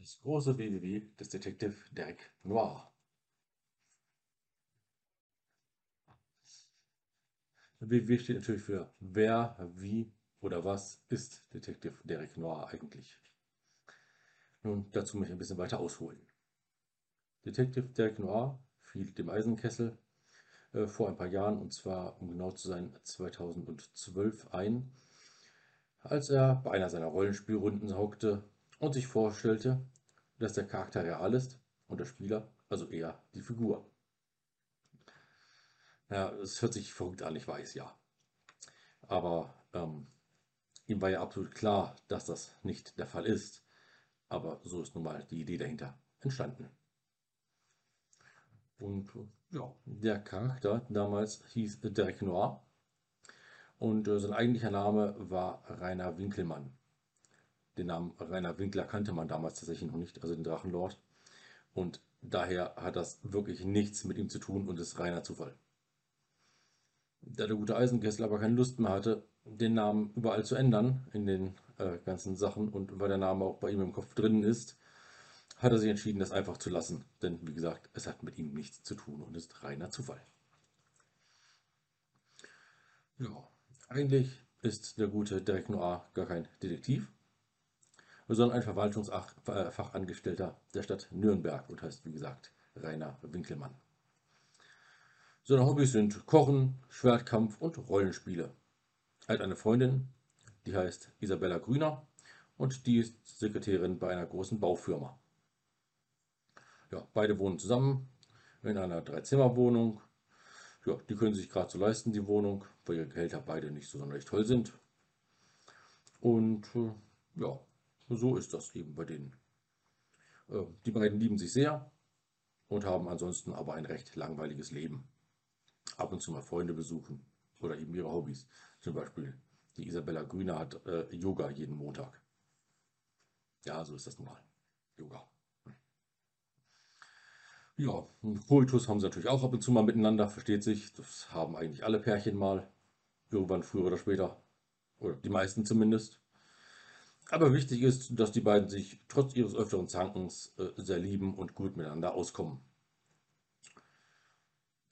Das große WWW des Detective Derek Noir. WW steht natürlich für wer, wie oder was ist Detective Derek Noir eigentlich. Nun, dazu möchte ich ein bisschen weiter ausholen. Detective Derek Noir fiel dem Eisenkessel äh, vor ein paar Jahren, und zwar, um genau zu sein, 2012 ein, als er bei einer seiner Rollenspielrunden hockte und sich vorstellte, dass der Charakter real ist und der Spieler, also eher die Figur. Ja, es hört sich verrückt an, ich weiß, ja. Aber ähm, ihm war ja absolut klar, dass das nicht der Fall ist. Aber so ist nun mal die Idee dahinter entstanden. Und ja, der Charakter damals hieß Derek Noir und äh, sein eigentlicher Name war Rainer Winkelmann. Den Namen Rainer Winkler kannte man damals tatsächlich noch nicht, also den Drachenlord. Und daher hat das wirklich nichts mit ihm zu tun und ist reiner Zufall. Da der gute Eisenkessel aber keine Lust mehr hatte, den Namen überall zu ändern in den äh, ganzen Sachen und weil der Name auch bei ihm im Kopf drin ist, hat er sich entschieden, das einfach zu lassen. Denn wie gesagt, es hat mit ihm nichts zu tun und ist reiner Zufall. Ja, eigentlich ist der gute Derek Noir gar kein Detektiv, sondern ein Verwaltungsfachangestellter der Stadt Nürnberg und heißt wie gesagt Rainer Winkelmann. Seine Hobbys sind Kochen, Schwertkampf und Rollenspiele. Er hat eine Freundin, die heißt Isabella Grüner und die ist Sekretärin bei einer großen Baufirma. Ja, beide wohnen zusammen in einer Dreizimmerwohnung. Ja, die können sich gerade so leisten, die Wohnung, weil ihre Gehälter beide nicht so sonderlich toll sind. Und äh, ja, so ist das eben bei denen. Äh, die beiden lieben sich sehr und haben ansonsten aber ein recht langweiliges Leben. Ab und zu mal Freunde besuchen oder eben ihre Hobbys. Zum Beispiel die Isabella Grüner hat äh, Yoga jeden Montag. Ja, so ist das normal. Yoga. Ja, Koitus haben sie natürlich auch ab und zu mal miteinander, versteht sich. Das haben eigentlich alle Pärchen mal. Irgendwann früher oder später. Oder die meisten zumindest. Aber wichtig ist, dass die beiden sich trotz ihres öfteren Zankens äh, sehr lieben und gut miteinander auskommen.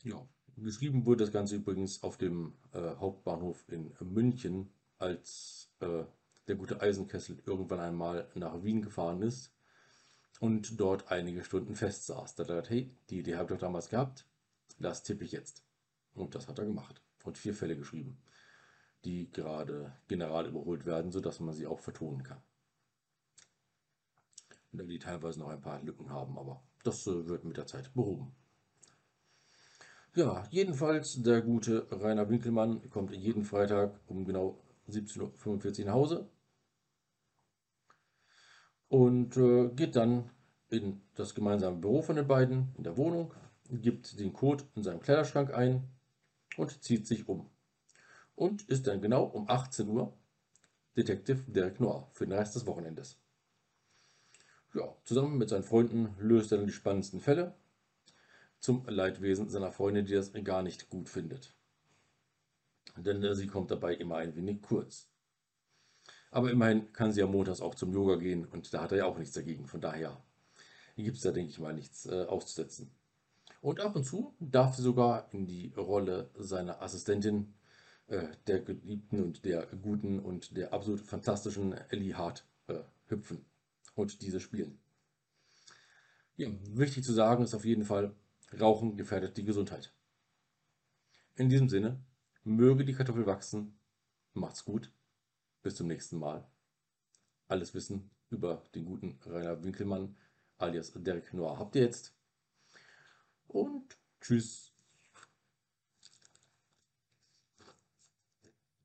Ja, geschrieben wurde das Ganze übrigens auf dem äh, Hauptbahnhof in München, als äh, der gute Eisenkessel irgendwann einmal nach Wien gefahren ist und dort einige Stunden fest saß. Da dachte hey, die Idee habe ich doch damals gehabt, das tippe ich jetzt. Und das hat er gemacht und vier Fälle geschrieben die gerade general überholt werden, sodass man sie auch vertonen kann. Die teilweise noch ein paar Lücken haben, aber das äh, wird mit der Zeit behoben. Ja, jedenfalls der gute Rainer Winkelmann kommt jeden Freitag um genau 17.45 Uhr nach Hause und äh, geht dann in das gemeinsame Büro von den beiden in der Wohnung, gibt den Code in seinem Kleiderschrank ein und zieht sich um und ist dann genau um 18 Uhr Detective Derek Noir für den Rest des Wochenendes. Ja, zusammen mit seinen Freunden löst er dann die spannendsten Fälle zum Leidwesen seiner Freundin, die das gar nicht gut findet. Denn äh, sie kommt dabei immer ein wenig kurz. Aber immerhin kann sie ja montags auch zum Yoga gehen und da hat er ja auch nichts dagegen. Von daher gibt es da, denke ich mal, nichts äh, auszusetzen. Und ab und zu darf sie sogar in die Rolle seiner Assistentin der geliebten und der guten und der absolut fantastischen Ellie Hart äh, hüpfen und diese spielen. Ja, wichtig zu sagen ist auf jeden Fall, Rauchen gefährdet die Gesundheit. In diesem Sinne, möge die Kartoffel wachsen. Macht's gut. Bis zum nächsten Mal. Alles Wissen über den guten Rainer Winkelmann alias Derek Noir habt ihr jetzt. Und tschüss.